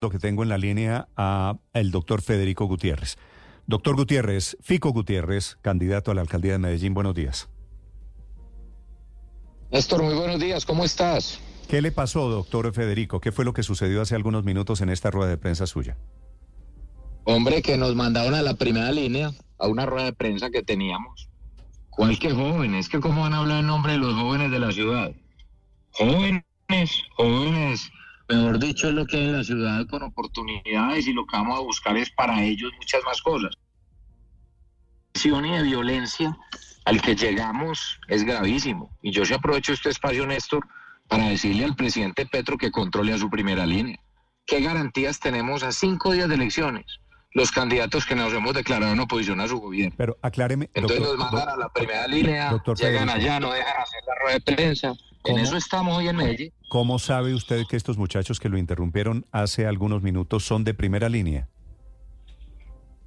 lo que tengo en la línea a el doctor Federico Gutiérrez. Doctor Gutiérrez, Fico Gutiérrez, candidato a la alcaldía de Medellín, buenos días. Néstor, muy buenos días, ¿cómo estás? ¿Qué le pasó, doctor Federico? ¿Qué fue lo que sucedió hace algunos minutos en esta rueda de prensa suya? Hombre, que nos mandaron a la primera línea, a una rueda de prensa que teníamos. ¿Cuál que jóvenes? ¿Que cómo van a hablar en nombre de los jóvenes de la ciudad? Jóvenes, jóvenes mejor dicho, es lo que hay en la ciudad con oportunidades y lo que vamos a buscar es para ellos muchas más cosas. Y de violencia al que llegamos es gravísimo. Y yo se aprovecho este espacio, Néstor, para decirle al presidente Petro que controle a su primera línea. ¿Qué garantías tenemos a cinco días de elecciones? Los candidatos que nos hemos declarado en oposición a su gobierno. Pero acláreme. Entonces nos mandan a la primera línea, llegan allá, no dejan hacer la rueda de prensa. En eso estamos hoy en Medellín. ¿Cómo sabe usted que estos muchachos que lo interrumpieron hace algunos minutos son de primera línea?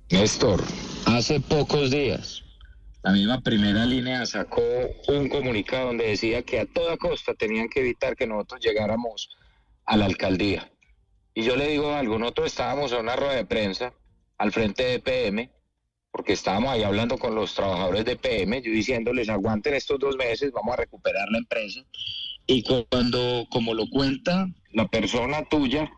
Néstor, hace pocos días la misma primera línea sacó un comunicado donde decía que a toda costa tenían que evitar que nosotros llegáramos a la alcaldía. Y yo le digo algo, nosotros estábamos en una rueda de prensa al frente de PM, porque estábamos ahí hablando con los trabajadores de PM, yo diciéndoles aguanten estos dos meses, vamos a recuperar la empresa. Y cuando, como lo cuenta la persona tuya,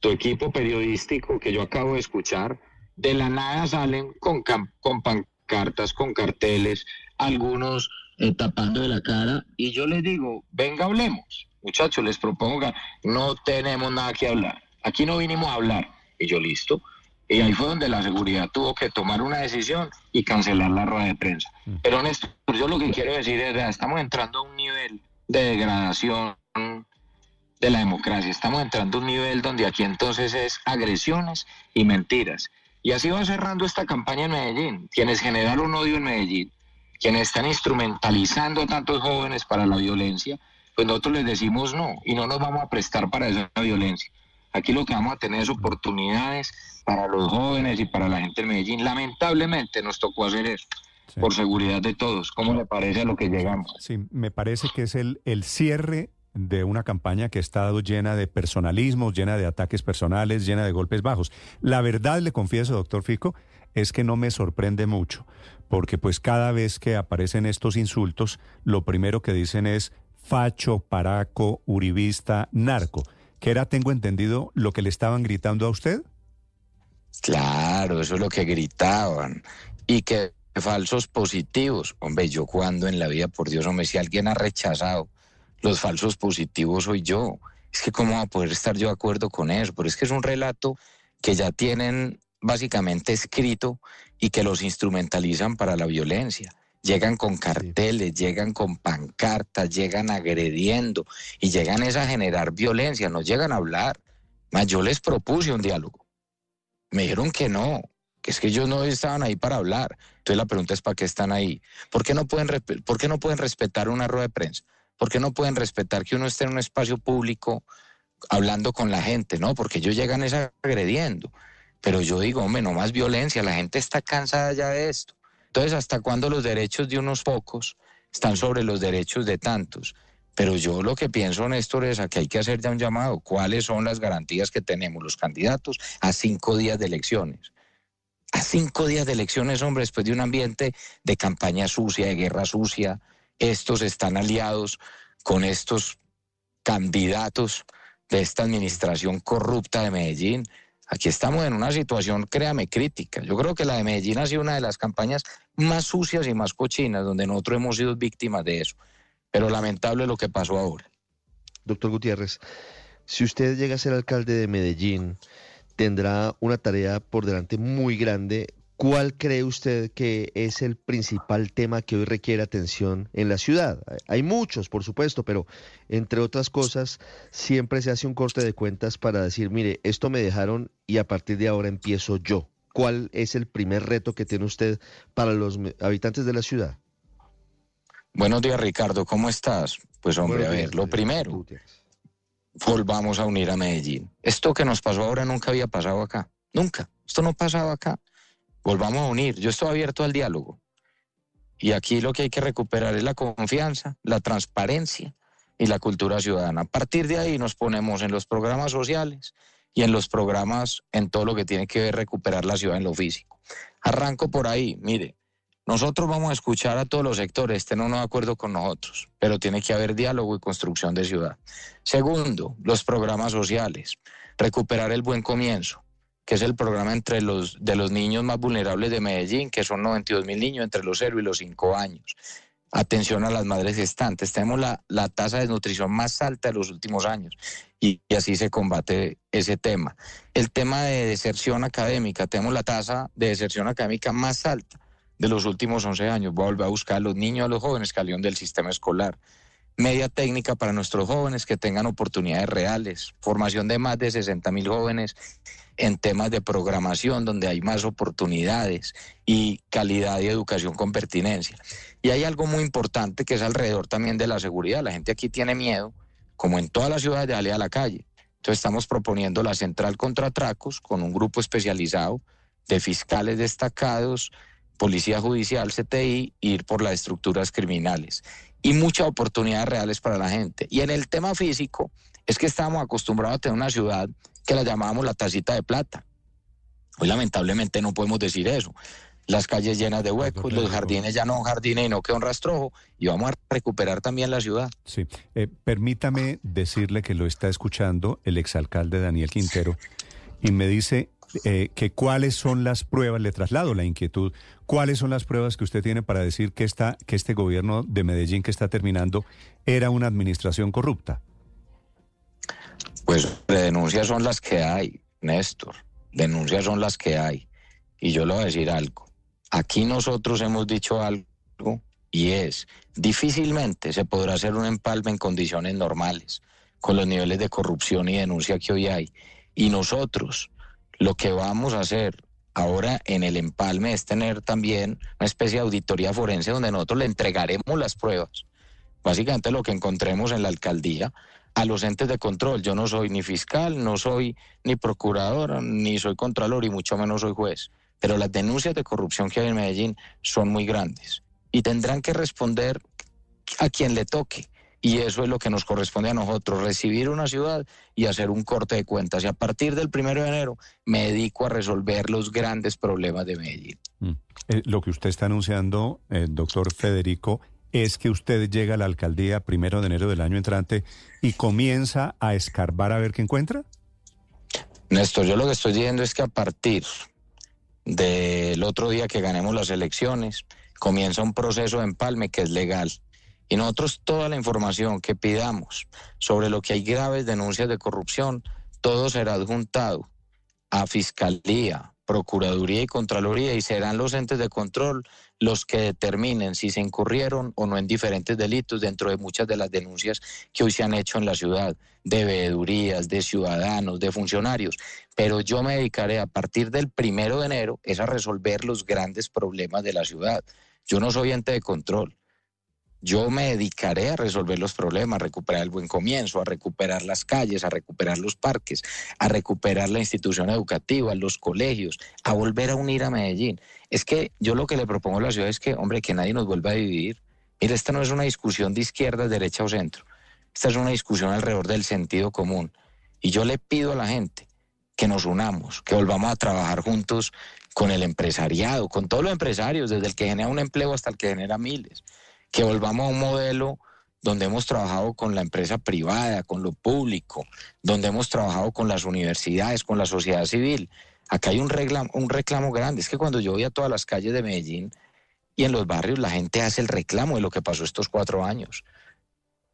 tu equipo periodístico que yo acabo de escuchar, de la nada salen con, con pancartas, con carteles, algunos eh, tapando de la cara, y yo les digo, venga, hablemos. Muchachos, les propongo, no tenemos nada que hablar. Aquí no vinimos a hablar. Y yo, listo. Y ahí fue donde la seguridad tuvo que tomar una decisión y cancelar la rueda de prensa. Mm. Pero Néstor, yo lo que quiero decir es, estamos entrando a un nivel de degradación de la democracia. Estamos entrando a un nivel donde aquí entonces es agresiones y mentiras. Y así va cerrando esta campaña en Medellín. Quienes generaron odio en Medellín, quienes están instrumentalizando a tantos jóvenes para la violencia, pues nosotros les decimos no y no nos vamos a prestar para esa violencia. Aquí lo que vamos a tener es oportunidades para los jóvenes y para la gente de Medellín. Lamentablemente nos tocó hacer eso por seguridad de todos. ¿Cómo le parece a lo que llegamos? Sí, me parece que es el, el cierre de una campaña que ha estado llena de personalismos, llena de ataques personales, llena de golpes bajos. La verdad, le confieso, doctor Fico, es que no me sorprende mucho, porque pues cada vez que aparecen estos insultos, lo primero que dicen es facho, paraco, uribista, narco, que era, tengo entendido, lo que le estaban gritando a usted. Claro, eso es lo que gritaban. Y que falsos positivos. Hombre, yo cuando en la vida, por Dios, hombre, si alguien ha rechazado los falsos positivos soy yo. Es que cómo va a poder estar yo de acuerdo con eso, pero es que es un relato que ya tienen básicamente escrito y que los instrumentalizan para la violencia. Llegan con carteles, llegan con pancartas, llegan agrediendo y llegan es a generar violencia, no llegan a hablar. Más yo les propuse un diálogo. Me dijeron que no, que es que ellos no estaban ahí para hablar. Entonces la pregunta es ¿para qué están ahí? ¿Por qué no pueden, por qué no pueden respetar una rueda de prensa? ¿Por qué no pueden respetar que uno esté en un espacio público hablando con la gente? No, porque ellos llegan es agrediendo. Pero yo digo, hombre, no más violencia, la gente está cansada ya de esto. Entonces, ¿hasta cuándo los derechos de unos pocos están sobre los derechos de tantos? Pero yo lo que pienso, Néstor, es que hay que hacer ya un llamado. ¿Cuáles son las garantías que tenemos los candidatos a cinco días de elecciones? A cinco días de elecciones, hombre, después de un ambiente de campaña sucia, de guerra sucia, estos están aliados con estos candidatos de esta administración corrupta de Medellín. Aquí estamos en una situación, créame, crítica. Yo creo que la de Medellín ha sido una de las campañas más sucias y más cochinas, donde nosotros hemos sido víctimas de eso. Pero lamentable lo que pasó ahora. Doctor Gutiérrez, si usted llega a ser alcalde de Medellín, tendrá una tarea por delante muy grande ¿Cuál cree usted que es el principal tema que hoy requiere atención en la ciudad? Hay muchos, por supuesto, pero entre otras cosas, siempre se hace un corte de cuentas para decir, mire, esto me dejaron y a partir de ahora empiezo yo. ¿Cuál es el primer reto que tiene usted para los habitantes de la ciudad? Buenos días, Ricardo, ¿cómo estás? Pues hombre, a ver, lo primero, volvamos a unir a Medellín. Esto que nos pasó ahora nunca había pasado acá, nunca. Esto no pasaba acá volvamos a unir. Yo estoy abierto al diálogo. Y aquí lo que hay que recuperar es la confianza, la transparencia y la cultura ciudadana. A partir de ahí nos ponemos en los programas sociales, y en los programas en todo lo que tiene que ver recuperar la ciudad en lo físico. Arranco por ahí, mire, nosotros vamos a escuchar a todos los sectores, estén o no de acuerdo con nosotros, pero tiene que haber diálogo y construcción de ciudad. Segundo, los programas sociales, recuperar el buen comienzo, que es el programa entre los de los niños más vulnerables de Medellín, que son 92 mil niños entre los 0 y los 5 años. Atención a las madres gestantes. Tenemos la, la tasa de desnutrición más alta de los últimos años y, así se combate ese tema. El tema de deserción académica. Tenemos la tasa de deserción académica más alta de los últimos 11 años. Voy a volver a buscar a los niños, a los jóvenes que salieron del sistema escolar. Media técnica para nuestros jóvenes que tengan oportunidades reales. Formación de más de 60 mil jóvenes en temas de programación donde hay más oportunidades y calidad y educación con pertinencia. Y hay algo muy importante que es alrededor también de la seguridad. La gente aquí tiene miedo, como en todas las ciudades, de salir a la calle. Entonces estamos proponiendo la central contra atracos con un grupo especializado de fiscales destacados, policía judicial, CTI, ir por las estructuras criminales. Y muchas oportunidades reales para la gente. Y en el tema físico, es que estamos acostumbrados a tener una ciudad que la llamábamos la tacita de plata. Hoy lamentablemente no podemos decir eso. Las calles llenas de huecos, los jardines ya no son jardines y no queda un rastrojo, y vamos a recuperar también la ciudad. Sí, eh, permítame decirle que lo está escuchando el exalcalde Daniel Quintero y me dice eh, que cuáles son las pruebas, le traslado la inquietud, cuáles son las pruebas que usted tiene para decir que, esta, que este gobierno de Medellín que está terminando era una administración corrupta. Pues denuncias son las que hay, Néstor. Denuncias son las que hay. Y yo le voy a decir algo. Aquí nosotros hemos dicho algo y es, difícilmente se podrá hacer un empalme en condiciones normales, con los niveles de corrupción y denuncia que hoy hay. Y nosotros lo que vamos a hacer ahora en el empalme es tener también una especie de auditoría forense donde nosotros le entregaremos las pruebas. Básicamente lo que encontremos en la alcaldía a los entes de control. Yo no soy ni fiscal, no soy ni procurador, ni soy contralor y mucho menos soy juez. Pero las denuncias de corrupción que hay en Medellín son muy grandes y tendrán que responder a quien le toque. Y eso es lo que nos corresponde a nosotros, recibir una ciudad y hacer un corte de cuentas. Y a partir del primero de enero me dedico a resolver los grandes problemas de Medellín. Mm. Eh, lo que usted está anunciando, eh, doctor Federico, es que usted llega a la alcaldía primero de enero del año entrante y comienza a escarbar a ver qué encuentra? Néstor, yo lo que estoy diciendo es que a partir del otro día que ganemos las elecciones, comienza un proceso de empalme que es legal. Y nosotros toda la información que pidamos sobre lo que hay graves denuncias de corrupción, todo será adjuntado a Fiscalía, Procuraduría y Contraloría y serán los entes de control los que determinen si se incurrieron o no en diferentes delitos dentro de muchas de las denuncias que hoy se han hecho en la ciudad, de veedurías, de ciudadanos, de funcionarios. Pero yo me dedicaré a partir del primero de enero a resolver los grandes problemas de la ciudad. Yo no soy ente de control. Yo me dedicaré a resolver los problemas, a recuperar el buen comienzo, a recuperar las calles, a recuperar los parques, a recuperar la institución educativa, los colegios, a volver a unir a Medellín. Es que yo lo que le propongo a la ciudad es que, hombre, que nadie nos vuelva a dividir. Mire, esta no es una discusión de izquierda, derecha o centro. Esta es una discusión alrededor del sentido común. Y yo le pido a la gente que nos unamos, que volvamos a trabajar juntos con el empresariado, con todos los empresarios, desde el que genera un empleo hasta el que genera miles que volvamos a un modelo donde hemos trabajado con la empresa privada, con lo público, donde hemos trabajado con las universidades, con la sociedad civil. Acá hay un reclamo, un reclamo grande. Es que cuando yo voy a todas las calles de Medellín y en los barrios, la gente hace el reclamo de lo que pasó estos cuatro años.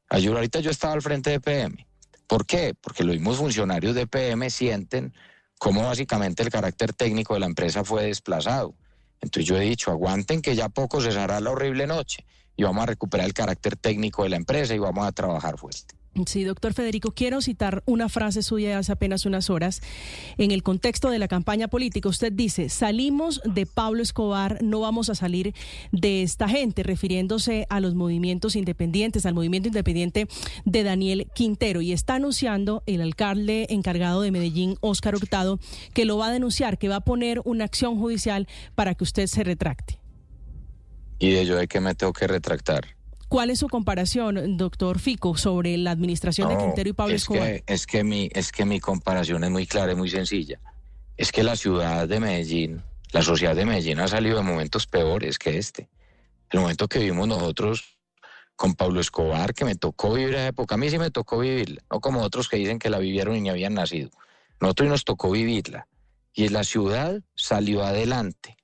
Ahorita yo estaba al frente de PM. ¿Por qué? Porque los mismos funcionarios de PM sienten cómo básicamente el carácter técnico de la empresa fue desplazado. Entonces yo he dicho, aguanten que ya poco cesará la horrible noche y vamos a recuperar el carácter técnico de la empresa y vamos a trabajar fuerte. Sí, doctor Federico, quiero citar una frase suya hace apenas unas horas. En el contexto de la campaña política, usted dice, salimos de Pablo Escobar, no vamos a salir de esta gente, refiriéndose a los movimientos independientes, al movimiento independiente de Daniel Quintero. Y está anunciando el alcalde encargado de Medellín, Óscar Hurtado, que lo va a denunciar, que va a poner una acción judicial para que usted se retracte. ¿Y de yo de qué me tengo que retractar? ¿Cuál es su comparación, doctor Fico, sobre la administración de Quintero y Pablo es Escobar? Que, es, que mi, es que mi comparación es muy clara y muy sencilla. Es que la ciudad de Medellín, la sociedad de Medellín ha salido de momentos peores que este. El momento que vivimos nosotros con Pablo Escobar, que me tocó vivir esa época. A mí sí me tocó vivirla, no como otros que dicen que la vivieron y ni habían nacido. Nosotros nos tocó vivirla. Y la ciudad salió adelante.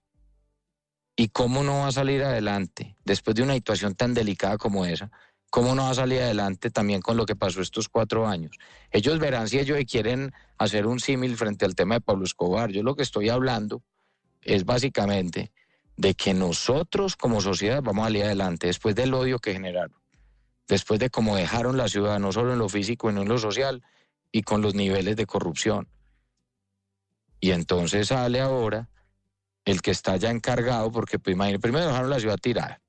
¿Y cómo no va a salir adelante después de una situación tan delicada como esa? ¿Cómo no va a salir adelante también con lo que pasó estos cuatro años? Ellos verán si ellos quieren hacer un símil frente al tema de Pablo Escobar. Yo lo que estoy hablando es básicamente de que nosotros como sociedad vamos a salir adelante después del odio que generaron, después de cómo dejaron la ciudad, no solo en lo físico, sino en lo social y con los niveles de corrupción. Y entonces sale ahora el que está ya encargado, porque pues, primero dejaron la ciudad tirada,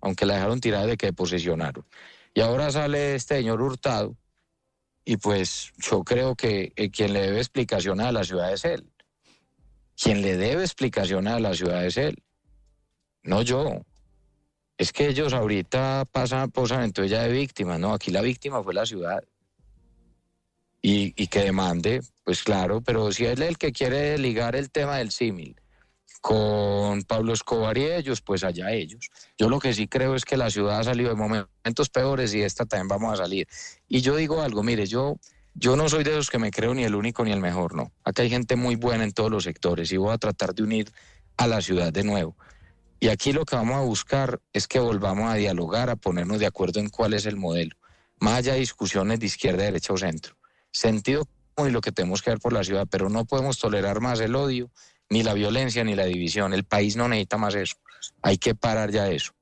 aunque la dejaron tirada de que posesionaron. Y ahora sale este señor Hurtado, y pues yo creo que quien le debe explicación a la ciudad es él. Quien le debe explicación a la ciudad es él. No yo. Es que ellos ahorita pasan, posan entonces ya de víctimas, no, aquí la víctima fue la ciudad. Y, que demande, pues claro, pero si es el que quiere ligar el tema del símil con Pablo Escobar y ellos, pues allá ellos. Yo lo que sí creo es que la ciudad ha salido de momentos peores y esta también vamos a salir. Y yo digo algo, mire, yo, yo no soy de esos que me creo ni el único ni el mejor, no. Acá hay gente muy buena en todos los sectores y voy a tratar de unir a la ciudad de nuevo. Y aquí lo que vamos a buscar es que volvamos a dialogar, a ponernos de acuerdo en cuál es el modelo. Más allá discusiones de izquierda, derecha o centro. Sentido común y lo que tenemos que ver por la ciudad, pero no podemos tolerar más el odio, ni la violencia, ni la división. El país no necesita más eso. Hay que parar ya eso.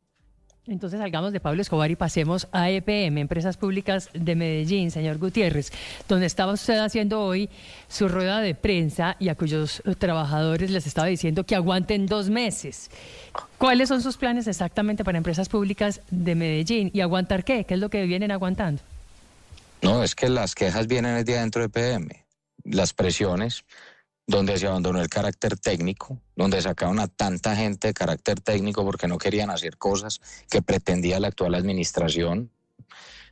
Entonces salgamos de Pablo Escobar y pasemos a EPM, Empresas Públicas de Medellín, señor Gutiérrez, donde estaba usted haciendo hoy su rueda de prensa y a cuyos trabajadores les estaba diciendo que aguanten dos meses. ¿Cuáles son sus planes exactamente para Empresas Públicas de Medellín? ¿Y aguantar qué? ¿Qué es lo que vienen aguantando? No, es que las quejas vienen desde dentro de EPM, las presiones donde se abandonó el carácter técnico, donde sacaron a tanta gente de carácter técnico porque no querían hacer cosas que pretendía la actual administración,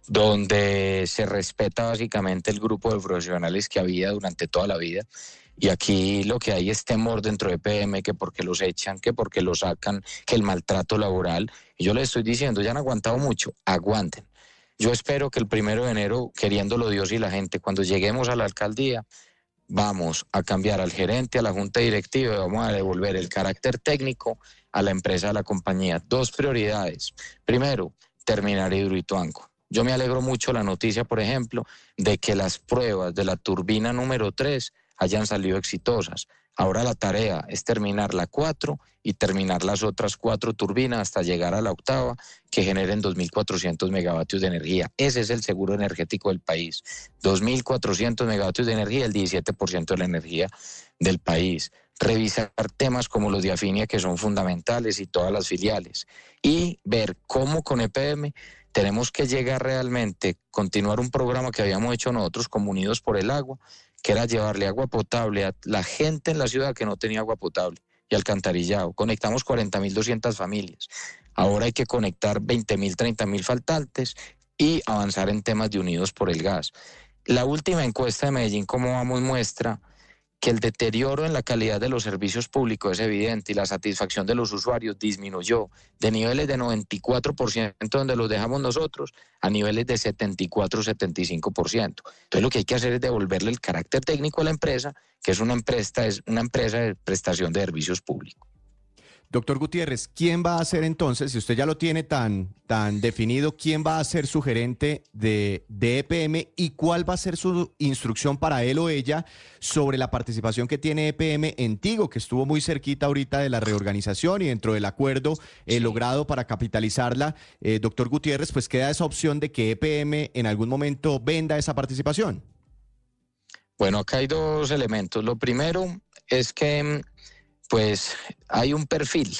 donde se respeta básicamente el grupo de profesionales que había durante toda la vida. Y aquí lo que hay es temor dentro de PM, que porque los echan, que porque los sacan, que el maltrato laboral. Y yo les estoy diciendo, ya han aguantado mucho, aguanten. Yo espero que el primero de enero, queriéndolo Dios y la gente, cuando lleguemos a la alcaldía, vamos a cambiar al gerente, a la junta directiva y vamos a devolver el carácter técnico a la empresa, a la compañía. Dos prioridades. Primero, terminar Hidroituanco. Yo me alegro mucho la noticia, por ejemplo, de que las pruebas de la turbina número 3 hayan salido exitosas. Ahora la tarea es terminar la 4 y terminar las otras cuatro turbinas hasta llegar a la octava que generen 2.400 megavatios de energía. Ese es el seguro energético del país. 2.400 megavatios de energía, el 17% de la energía del país. Revisar temas como los de Afinia que son fundamentales y todas las filiales. Y ver cómo con EPM tenemos que llegar realmente, continuar un programa que habíamos hecho nosotros como Unidos por el Agua, que era llevarle agua potable a la gente en la ciudad que no tenía agua potable y alcantarillado. Conectamos 40.200 familias. Ahora hay que conectar 20.000, 30.000 faltantes y avanzar en temas de unidos por el gas. La última encuesta de Medellín, como vamos, muestra que el deterioro en la calidad de los servicios públicos es evidente y la satisfacción de los usuarios disminuyó de niveles de 94% donde los dejamos nosotros a niveles de 74-75%. Entonces lo que hay que hacer es devolverle el carácter técnico a la empresa, que es una empresa, es una empresa de prestación de servicios públicos. Doctor Gutiérrez, ¿quién va a ser entonces, si usted ya lo tiene tan, tan definido, quién va a ser su gerente de, de, EPM y cuál va a ser su instrucción para él o ella sobre la participación que tiene EPM en Tigo, que estuvo muy cerquita ahorita de la reorganización y dentro del acuerdo eh, logrado para capitalizarla? Eh, doctor Gutiérrez, pues queda esa opción de que EPM en algún momento venda esa participación. Bueno, acá hay dos elementos. Lo primero es que pues hay un perfil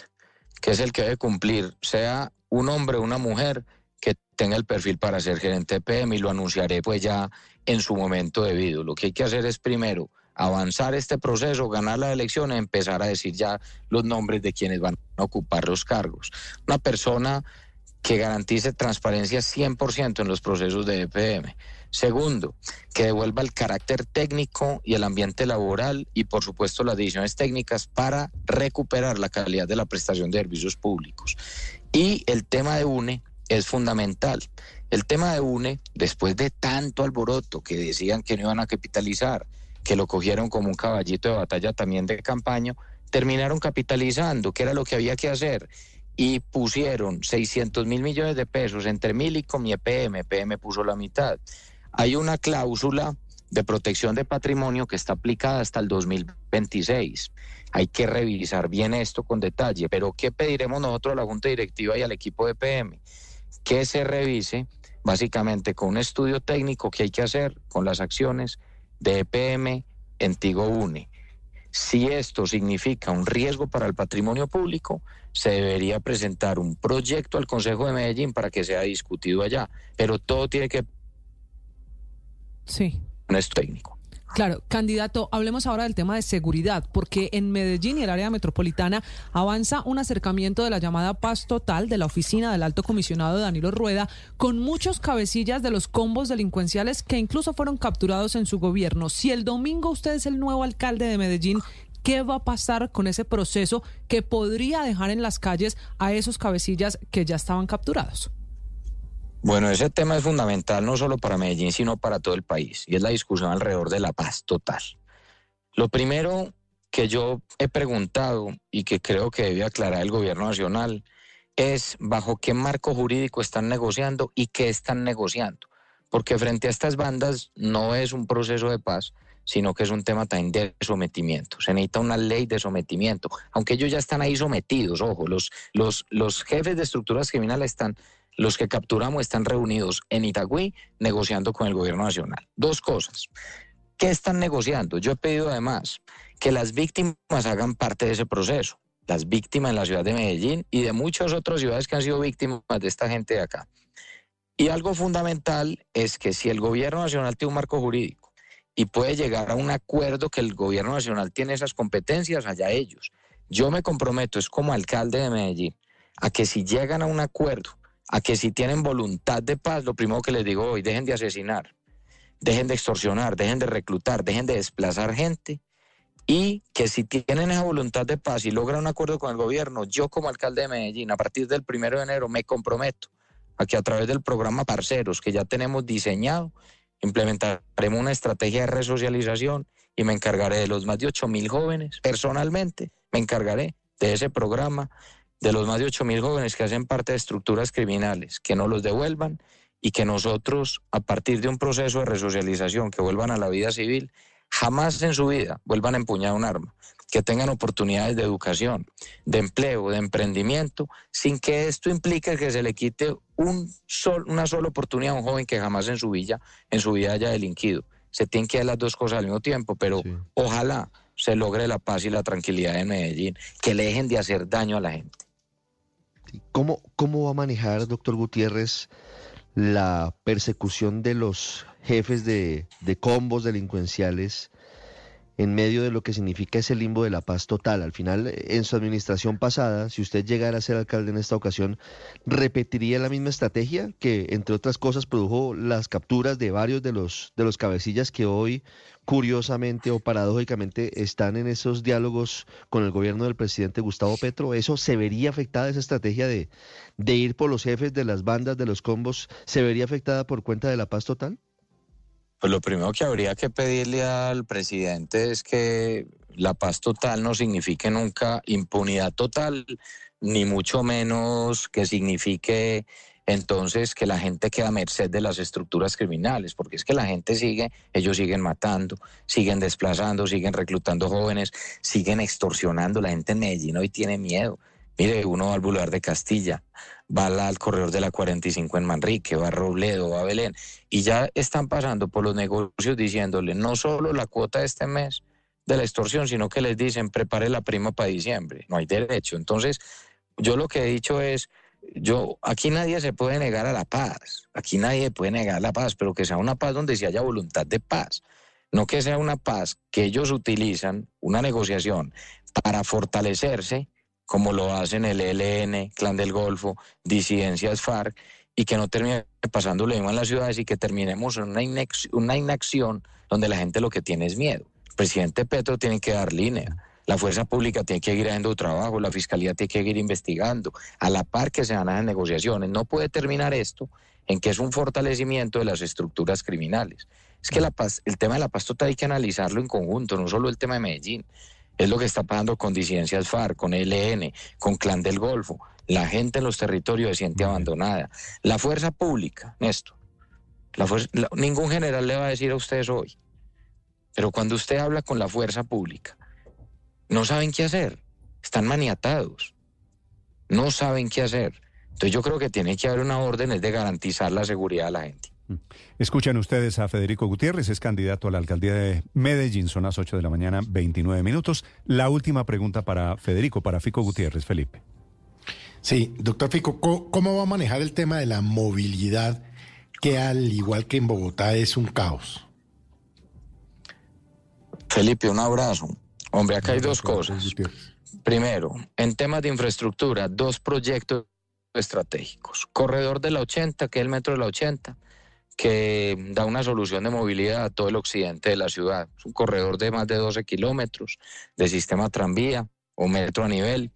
que es el que debe cumplir, sea un hombre o una mujer que tenga el perfil para ser gerente de PM y lo anunciaré pues ya en su momento debido. Lo que hay que hacer es primero avanzar este proceso, ganar la elección y empezar a decir ya los nombres de quienes van a ocupar los cargos. Una persona que garantice transparencia 100% en los procesos de EPM. Segundo, que devuelva el carácter técnico y el ambiente laboral y por supuesto las decisiones técnicas para recuperar la calidad de la prestación de servicios públicos. Y el tema de UNE es fundamental. El tema de UNE, después de tanto alboroto que decían que no iban a capitalizar, que lo cogieron como un caballito de batalla también de campaña, terminaron capitalizando, que era lo que había que hacer, y pusieron 600 mil millones de pesos entre Milicom y EPM, EPM puso la mitad. Hay una cláusula de protección de patrimonio que está aplicada hasta el 2026. Hay que revisar bien esto con detalle, pero ¿qué pediremos nosotros a la Junta Directiva y al equipo de EPM? Que se revise básicamente con un estudio técnico que hay que hacer con las acciones de EPM en Tigo UNE. Si esto significa un riesgo para el patrimonio público, se debería presentar un proyecto al Consejo de Medellín para que sea discutido allá, pero todo tiene que... Sí. No es técnico. Claro, candidato, hablemos ahora del tema de seguridad, porque en Medellín y el área metropolitana avanza un acercamiento de la llamada paz total de la oficina del alto comisionado Danilo Rueda, con muchos cabecillas de los combos delincuenciales que incluso fueron capturados en su gobierno. Si el domingo usted es el nuevo alcalde de Medellín, ¿qué va a pasar con ese proceso que podría dejar en las calles a esos cabecillas que ya estaban capturados? Bueno, ese tema es fundamental no solo para Medellín, sino para todo el país, y es la discusión alrededor de la paz total. Lo primero que yo he preguntado y que creo que debe aclarar el gobierno nacional es bajo qué marco jurídico están negociando y qué están negociando. Porque frente a estas bandas no es un proceso de paz, sino que es un tema también de sometimiento. Se necesita una ley de sometimiento, aunque ellos ya están ahí sometidos, ojo, los, los, los jefes de estructuras criminales están los que capturamos están reunidos en Itagüí negociando con el gobierno nacional. Dos cosas. ¿Qué están negociando? Yo he pedido además que las víctimas hagan parte de ese proceso. Las víctimas en la ciudad de Medellín y de muchas otras ciudades que han sido víctimas de esta gente de acá. Y algo fundamental es que si el gobierno nacional tiene un marco jurídico y puede llegar a un acuerdo que el gobierno nacional tiene esas competencias, allá ellos. Yo me comprometo, es como alcalde de Medellín, a que si llegan a un acuerdo a que si tienen voluntad de paz, lo primero que les digo hoy, dejen de asesinar, dejen de extorsionar, dejen de reclutar, dejen de desplazar gente. Y que si tienen esa voluntad de paz y logran un acuerdo con el gobierno, yo como alcalde de Medellín, a partir del primero de enero, me comprometo a que a través del programa Parceros, que ya tenemos diseñado, implementaremos una estrategia de resocialización y me encargaré de los más de 8 mil jóvenes, personalmente, me encargaré de ese programa de los más de 8 mil jóvenes que hacen parte de estructuras criminales, que no los devuelvan y que nosotros, a partir de un proceso de resocialización, que vuelvan a la vida civil, jamás en su vida vuelvan a empuñar un arma, que tengan oportunidades de educación, de empleo, de emprendimiento, sin que esto implique que se le quite un sol, una sola oportunidad a un joven que jamás en su vida, en su vida haya delinquido. Se tienen que hacer las dos cosas al mismo tiempo, pero ojalá se logre la paz y la tranquilidad en Medellín, que le dejen de hacer daño a la gente. ¿Cómo, ¿Cómo va a manejar, doctor Gutiérrez, la persecución de los jefes de, de combos delincuenciales en medio de lo que significa ese limbo de la paz total. Al final, en su administración pasada, si usted llegara a ser alcalde en esta ocasión, ¿repetiría la misma estrategia que, entre otras cosas, produjo las capturas de varios de los, de los cabecillas que hoy, curiosamente o paradójicamente, están en esos diálogos con el gobierno del presidente Gustavo Petro? ¿Eso se vería afectada, esa estrategia de, de ir por los jefes de las bandas, de los combos, se vería afectada por cuenta de la paz total? Pues lo primero que habría que pedirle al presidente es que la paz total no signifique nunca impunidad total, ni mucho menos que signifique entonces que la gente queda a merced de las estructuras criminales, porque es que la gente sigue, ellos siguen matando, siguen desplazando, siguen reclutando jóvenes, siguen extorsionando, la gente en Medellín hoy tiene miedo. Mire, uno va al Boulevard de Castilla, va al corredor de la 45 en Manrique, va a Robledo, va a Belén, y ya están pasando por los negocios diciéndole no solo la cuota de este mes de la extorsión, sino que les dicen prepare la prima para diciembre. No hay derecho. Entonces, yo lo que he dicho es, yo, aquí nadie se puede negar a la paz, aquí nadie puede negar la paz, pero que sea una paz donde se haya voluntad de paz, no que sea una paz que ellos utilizan, una negociación, para fortalecerse como lo hacen el ELN, Clan del Golfo, disidencias FARC, y que no termine pasando lo mismo en las ciudades y que terminemos en una, una inacción donde la gente lo que tiene es miedo. El presidente Petro tiene que dar línea. La fuerza pública tiene que ir haciendo trabajo, la fiscalía tiene que ir investigando, a la par que se van a hacer negociaciones. No puede terminar esto en que es un fortalecimiento de las estructuras criminales. Es que la paz, el tema de la paz total hay que analizarlo en conjunto, no solo el tema de Medellín. Es lo que está pasando con disidencias FARC, con ELN, con Clan del Golfo. La gente en los territorios se siente abandonada. La fuerza pública, Néstor, la ningún general le va a decir a ustedes hoy, pero cuando usted habla con la fuerza pública, no saben qué hacer, están maniatados, no saben qué hacer. Entonces yo creo que tiene que haber una orden de garantizar la seguridad de la gente. Mm. Escuchan ustedes a Federico Gutiérrez, es candidato a la alcaldía de Medellín, son las 8 de la mañana, 29 minutos. La última pregunta para Federico, para Fico Gutiérrez, Felipe. Sí, doctor Fico, ¿cómo va a manejar el tema de la movilidad que al igual que en Bogotá es un caos? Felipe, un abrazo. Hombre, acá hay dos cosas. Primero, en temas de infraestructura, dos proyectos estratégicos. Corredor de la 80, que es el metro de la 80, que da una solución de movilidad a todo el occidente de la ciudad. Es un corredor de más de 12 kilómetros de sistema tranvía o metro a nivel,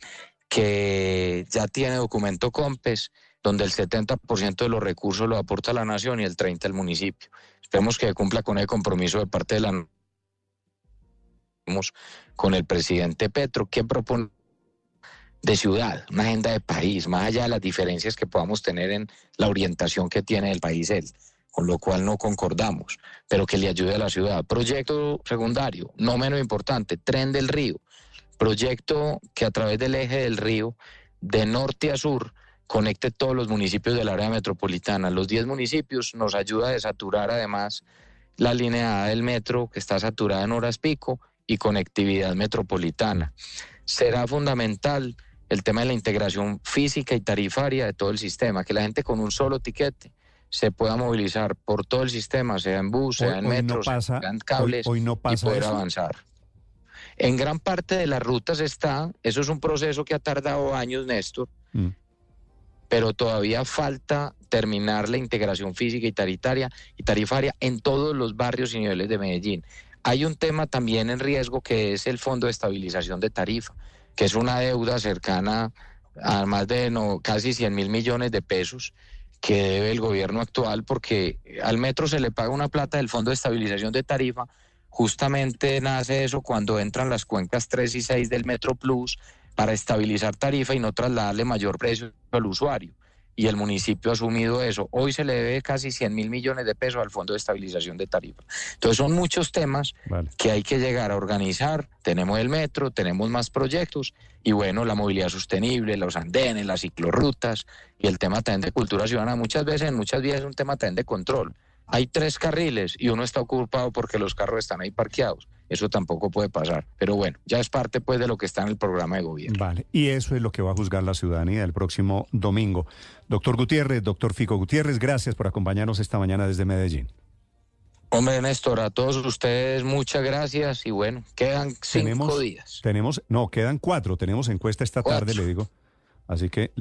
que ya tiene documento COMPES, donde el 70% de los recursos lo aporta la nación y el 30% el municipio. Esperemos que cumpla con el compromiso de parte de la con el presidente Petro, que propone de ciudad, una agenda de país, más allá de las diferencias que podamos tener en la orientación que tiene el país él, con lo cual no concordamos, pero que le ayude a la ciudad. Proyecto secundario, no menos importante, tren del río, proyecto que a través del eje del río, de norte a sur, conecte todos los municipios del área metropolitana. Los 10 municipios nos ayuda a desaturar además la línea A del metro, que está saturada en horas pico, y conectividad metropolitana. Será fundamental el tema de la integración física y tarifaria de todo el sistema, que la gente con un solo tiquete se pueda movilizar por todo el sistema, sea en bus, sea en metro, sea en cables, hoy, no pasa y poder avanzar. En gran parte de las rutas está, eso es un proceso que ha tardado años, Néstor, mm. pero todavía falta terminar la integración física y taritaria y tarifaria en todos los barrios y niveles de Medellín. Hay un tema también en riesgo que es el Fondo de Estabilización de Tarifa que es una deuda cercana a más de no, casi 100 mil millones de pesos que debe el gobierno actual, porque al metro se le paga una plata del Fondo de Estabilización de Tarifa. Justamente nace eso cuando entran las cuencas 3 y 6 del Metro Plus para estabilizar tarifa y no trasladarle mayor precio al usuario y el municipio ha asumido eso. Hoy se le debe casi 100 mil millones de pesos al Fondo de Estabilización de Tarifa. Entonces son muchos temas que hay que llegar a organizar. Tenemos el metro, tenemos más proyectos y bueno, la movilidad sostenible, los andenes, las ciclorrutas y el tema también de cultura ciudadana. Muchas veces, en muchas vías es un tema también de control. Hay tres carriles y uno está ocupado porque los carros están ahí parqueados. Eso tampoco puede pasar. Pero bueno, ya es parte pues de lo que está en el programa de gobierno. Vale, y eso es lo que va a juzgar la ciudadanía el próximo domingo. Doctor Gutiérrez, doctor Fico Gutiérrez, gracias por acompañarnos esta mañana desde Medellín. Hombre, Néstor, a todos ustedes muchas gracias y bueno, quedan cinco días. Tenemos, no, quedan cuatro. Tenemos encuesta esta tarde, le digo. Así que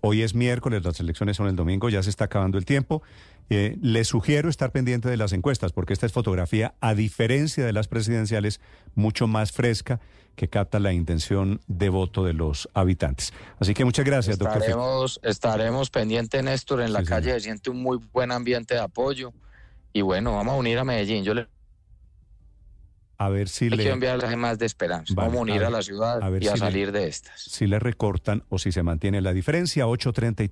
hoy es miércoles, las elecciones son el domingo, ya se está acabando el tiempo. Eh, le sugiero estar pendiente de las encuestas, porque esta es fotografía, a diferencia de las presidenciales, mucho más fresca, que capta la intención de voto de los habitantes. Así que muchas gracias, estaremos, doctor. Estaremos pendientes, Néstor, en la calle se siente un muy buen ambiente de apoyo. Y bueno, vamos a unir a Medellín. Yo le a ver si Hay le... que enviarle más de esperanza. Vamos a unir a, la ciudad y a salir de estas. Si le recortan o si se mantiene la diferencia, 8.33.